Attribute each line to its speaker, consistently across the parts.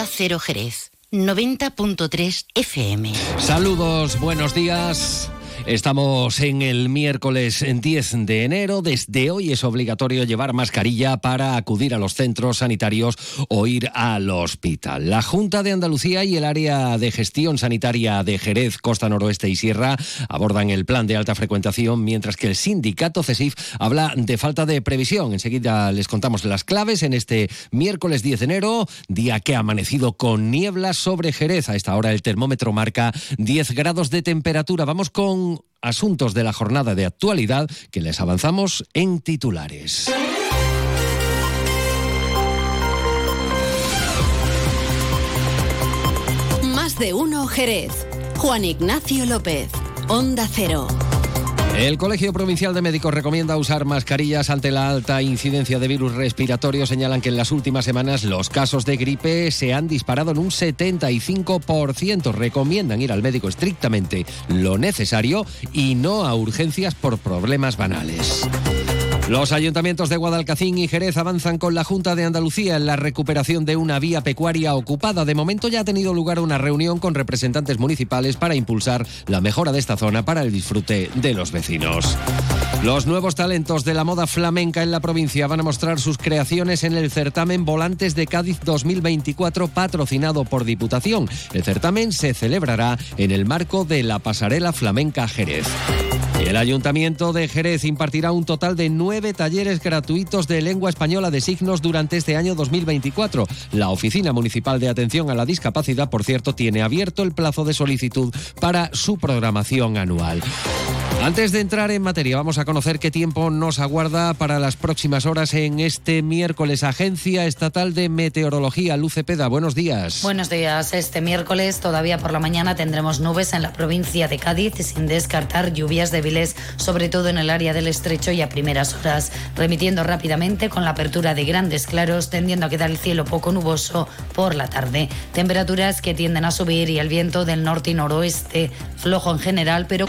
Speaker 1: Onda Cero Jerez, 90.3 FM.
Speaker 2: Saludos, buenos días. Estamos en el miércoles 10 de enero. Desde hoy es obligatorio llevar mascarilla para acudir a los centros sanitarios o ir al hospital. La Junta de Andalucía y el área de gestión sanitaria de Jerez, Costa Noroeste y Sierra abordan el plan de alta frecuentación, mientras que el sindicato CESIF habla de falta de previsión. Enseguida les contamos las claves en este miércoles 10 de enero, día que ha amanecido con niebla sobre Jerez. A esta hora el termómetro marca 10 grados de temperatura. Vamos con asuntos de la jornada de actualidad que les avanzamos en titulares.
Speaker 3: Más de uno Jerez. Juan Ignacio López. Onda Cero.
Speaker 2: El Colegio Provincial de Médicos recomienda usar mascarillas ante la alta incidencia de virus respiratorio. Señalan que en las últimas semanas los casos de gripe se han disparado en un 75%. Recomiendan ir al médico estrictamente lo necesario y no a urgencias por problemas banales. Los ayuntamientos de Guadalcacín y Jerez avanzan con la Junta de Andalucía en la recuperación de una vía pecuaria ocupada. De momento ya ha tenido lugar una reunión con representantes municipales para impulsar la mejora de esta zona para el disfrute de los vecinos. Los nuevos talentos de la moda flamenca en la provincia van a mostrar sus creaciones en el certamen Volantes de Cádiz 2024 patrocinado por Diputación. El certamen se celebrará en el marco de la Pasarela Flamenca Jerez. El Ayuntamiento de Jerez impartirá un total de nueve talleres gratuitos de lengua española de signos durante este año 2024. La Oficina Municipal de Atención a la Discapacidad, por cierto, tiene abierto el plazo de solicitud para su programación anual. Antes de entrar en materia, vamos a conocer qué tiempo nos aguarda para las próximas horas en este miércoles. Agencia Estatal de Meteorología, Luce Peda, buenos días.
Speaker 4: Buenos días. Este miércoles, todavía por la mañana, tendremos nubes en la provincia de Cádiz, sin descartar lluvias débiles, sobre todo en el área del estrecho y a primeras horas, remitiendo rápidamente con la apertura de grandes claros, tendiendo a quedar el cielo poco nuboso por la tarde. Temperaturas que tienden a subir y el viento del norte y noroeste, flojo en general, pero.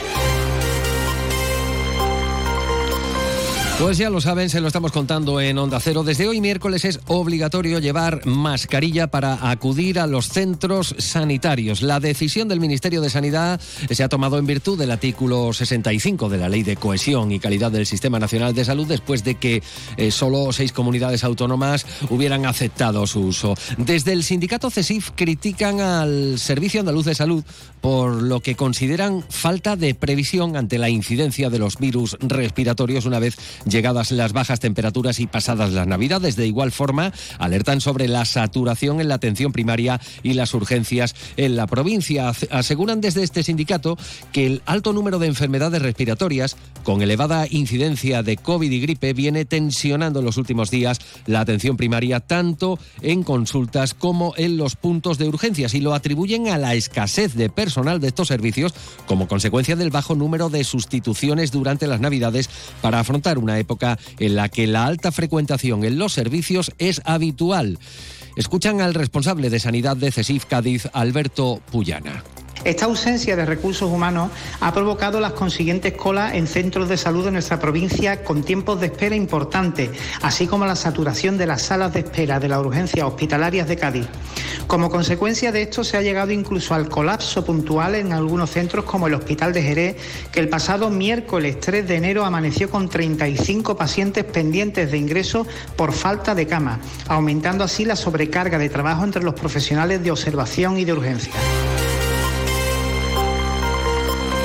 Speaker 2: Pues ya lo saben, se lo estamos contando en Onda Cero. Desde hoy miércoles es obligatorio llevar mascarilla para acudir a los centros sanitarios. La decisión del Ministerio de Sanidad se ha tomado en virtud del artículo 65 de la Ley de Cohesión y Calidad del Sistema Nacional de Salud después de que eh, solo seis comunidades autónomas hubieran aceptado su uso. Desde el sindicato CESIF critican al Servicio Andaluz de Salud por lo que consideran falta de previsión ante la incidencia de los virus respiratorios una vez llegadas las bajas temperaturas y pasadas las navidades. De igual forma, alertan sobre la saturación en la atención primaria y las urgencias en la provincia. Aseguran desde este sindicato que el alto número de enfermedades respiratorias, con elevada incidencia de COVID y gripe, viene tensionando en los últimos días la atención primaria tanto en consultas como en los puntos de urgencias y lo atribuyen a la escasez de personal de estos servicios como consecuencia del bajo número de sustituciones durante las navidades para afrontar una época en la que la alta frecuentación en los servicios es habitual. Escuchan al responsable de Sanidad de CESIF Cádiz, Alberto Puyana.
Speaker 5: Esta ausencia de recursos humanos ha provocado las consiguientes colas en centros de salud de nuestra provincia con tiempos de espera importantes, así como la saturación de las salas de espera de las urgencias hospitalarias de Cádiz. Como consecuencia de esto se ha llegado incluso al colapso puntual en algunos centros como el Hospital de Jerez, que el pasado miércoles 3 de enero amaneció con 35 pacientes pendientes de ingreso por falta de cama, aumentando así la sobrecarga de trabajo entre los profesionales de observación y de urgencia.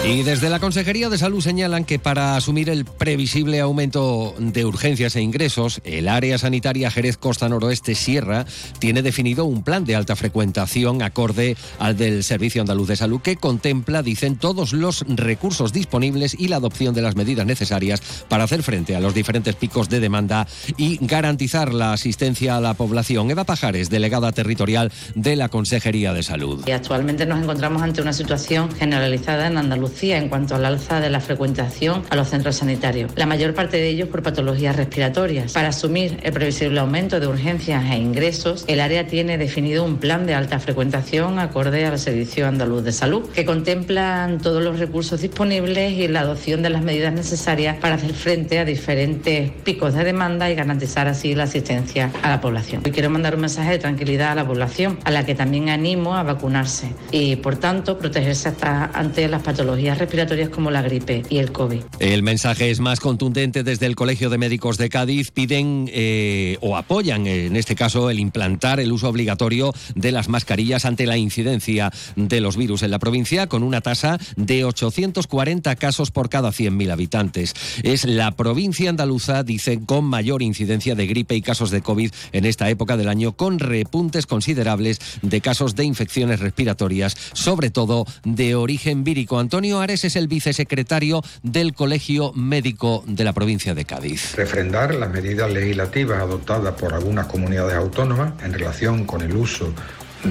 Speaker 2: Y desde la Consejería de Salud señalan que para asumir el previsible aumento de urgencias e ingresos, el área sanitaria Jerez Costa Noroeste Sierra tiene definido un plan de alta frecuentación acorde al del Servicio Andaluz de Salud que contempla, dicen, todos los recursos disponibles y la adopción de las medidas necesarias para hacer frente a los diferentes picos de demanda y garantizar la asistencia a la población. Eva Pajares, delegada territorial de la Consejería de Salud.
Speaker 6: Actualmente nos encontramos ante una situación generalizada en Andalucía Andalucía en cuanto al alza de la frecuentación a los centros sanitarios, la mayor parte de ellos por patologías respiratorias. Para asumir el previsible aumento de urgencias e ingresos, el área tiene definido un plan de alta frecuentación acorde al Servicio Andaluz de Salud, que contemplan todos los recursos disponibles y la adopción de las medidas necesarias para hacer frente a diferentes picos de demanda y garantizar así la asistencia a la población. Hoy quiero mandar un mensaje de tranquilidad a la población, a la que también animo a vacunarse y, por tanto, protegerse hasta ante las patologías respiratorias como la gripe y el COVID.
Speaker 2: El mensaje es más contundente desde el Colegio de Médicos de Cádiz. Piden eh, o apoyan, en este caso, el implantar el uso obligatorio de las mascarillas ante la incidencia de los virus en la provincia, con una tasa de 840 casos por cada 100.000 habitantes. Es la provincia andaluza, dicen, con mayor incidencia de gripe y casos de COVID en esta época del año, con repuntes considerables de casos de infecciones respiratorias, sobre todo de origen vírico. Antonio Ares es el vicesecretario del Colegio Médico de la provincia de Cádiz.
Speaker 7: Refrendar las medidas legislativas adoptadas por algunas comunidades autónomas en relación con el uso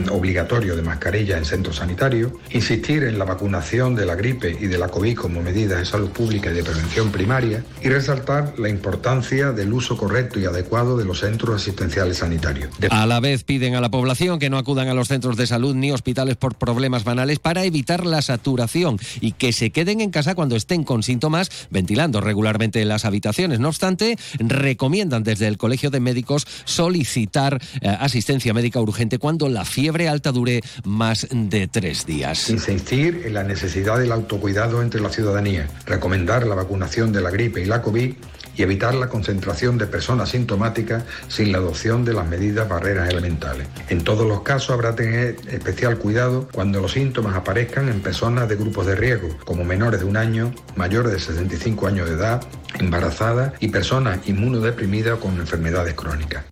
Speaker 7: obligatorio de mascarilla en centros sanitarios, insistir en la vacunación de la gripe y de la COVID como medidas de salud pública y de prevención primaria y resaltar la importancia del uso correcto y adecuado de los centros asistenciales sanitarios.
Speaker 2: A la vez piden a la población que no acudan a los centros de salud ni hospitales por problemas banales para evitar la saturación y que se queden en casa cuando estén con síntomas, ventilando regularmente las habitaciones. No obstante, recomiendan desde el Colegio de Médicos solicitar eh, asistencia médica urgente cuando la fiebre alta dure más de tres días.
Speaker 7: Insistir en la necesidad del autocuidado entre la ciudadanía, recomendar la vacunación de la gripe y la COVID y evitar la concentración de personas sintomáticas sin la adopción de las medidas barreras elementales. En todos los casos habrá que tener especial cuidado cuando los síntomas aparezcan en personas de grupos de riesgo, como menores de un año, mayores de 65 años de edad, embarazadas y personas inmunodeprimidas con enfermedades crónicas.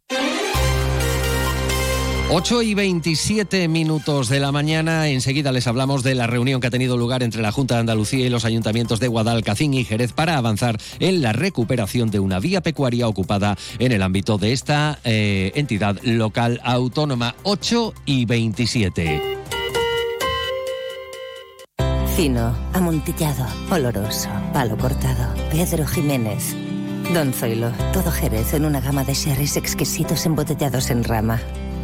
Speaker 2: 8 y 27 minutos de la mañana. Enseguida les hablamos de la reunión que ha tenido lugar entre la Junta de Andalucía y los ayuntamientos de Guadalcacín y Jerez para avanzar en la recuperación de una vía pecuaria ocupada en el ámbito de esta eh, entidad local autónoma. 8 y 27.
Speaker 8: Fino, amontillado, oloroso, palo cortado. Pedro Jiménez. Don Zoilo, todo Jerez en una gama de sherries exquisitos embotellados en rama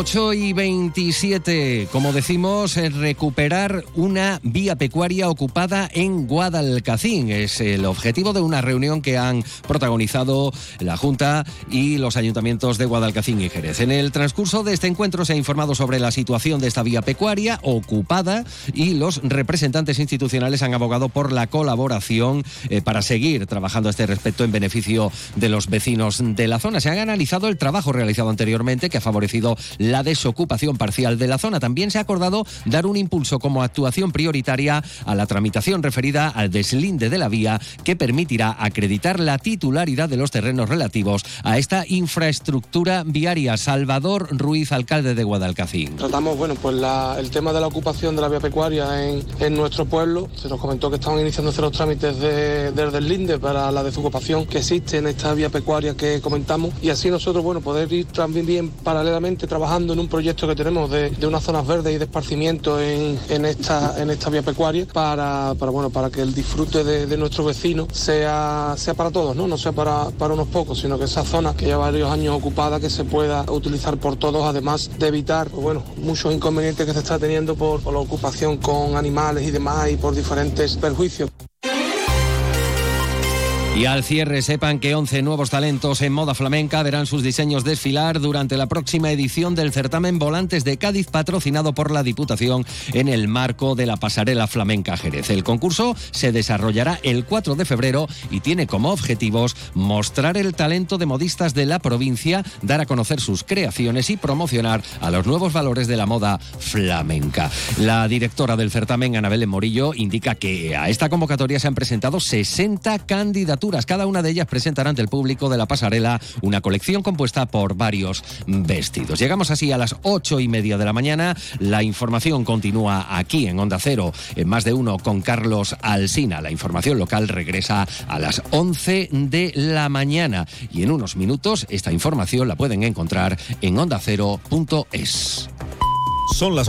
Speaker 2: 8 y 27, como decimos, es recuperar una vía pecuaria ocupada en Guadalcacín. Es el objetivo de una reunión que han protagonizado la Junta y los ayuntamientos de Guadalcacín y Jerez. En el transcurso de este encuentro se ha informado sobre la situación de esta vía pecuaria ocupada y los representantes institucionales han abogado por la colaboración eh, para seguir trabajando a este respecto en beneficio de los vecinos de la zona. Se han analizado el trabajo realizado anteriormente que ha favorecido la desocupación parcial de la zona. También se ha acordado dar un impulso como actuación prioritaria a la tramitación referida al deslinde de la vía que permitirá acreditar la titularidad de los terrenos relativos a esta infraestructura viaria. Salvador Ruiz, alcalde de Guadalcacín.
Speaker 9: Tratamos, bueno, pues el tema de la ocupación de la vía pecuaria en, nuestro pueblo. Se nos comentó que estaban iniciándose los trámites de, del deslinde para la desocupación que existe en esta vía pecuaria que comentamos y así nosotros, bueno, poder ir también bien paralelamente trabajando en un proyecto que tenemos de, unas zonas verdes y de esparcimiento en, esta, en esta vía pecuaria para, bueno, para que el disfrute de, nuestros vecinos sea, sea para todos, ¿no? no sea para, unos pocos, sino que esa zona que lleva varios años ocupada que se pueda utilizar por todos, además de evitar pues bueno, muchos inconvenientes que se está teniendo por la ocupación con animales y demás y por diferentes perjuicios.
Speaker 2: Y al cierre sepan que 11 nuevos talentos en moda flamenca verán sus diseños desfilar durante la próxima edición del certamen Volantes de Cádiz patrocinado por la Diputación en el marco de la pasarela flamenca Jerez. El concurso se desarrollará el 4 de febrero y tiene como objetivos mostrar el talento de modistas de la provincia, dar a conocer sus creaciones y promocionar a los nuevos valores de la moda flamenca. La directora del certamen, Anabel Morillo, indica que a esta convocatoria se han presentado 60 candidaturas Cada una de ellas presentará ante el público de la pasarela una colección compuesta por varios vestidos. Llegamos así a las ocho y media de la mañana. La información continúa aquí en Onda Cero, en más de uno con Carlos Alsina. La información local regresa a las 11 de la mañana. Y en unos minutos esta información la pueden encontrar en ondacero.es.
Speaker 10: Son las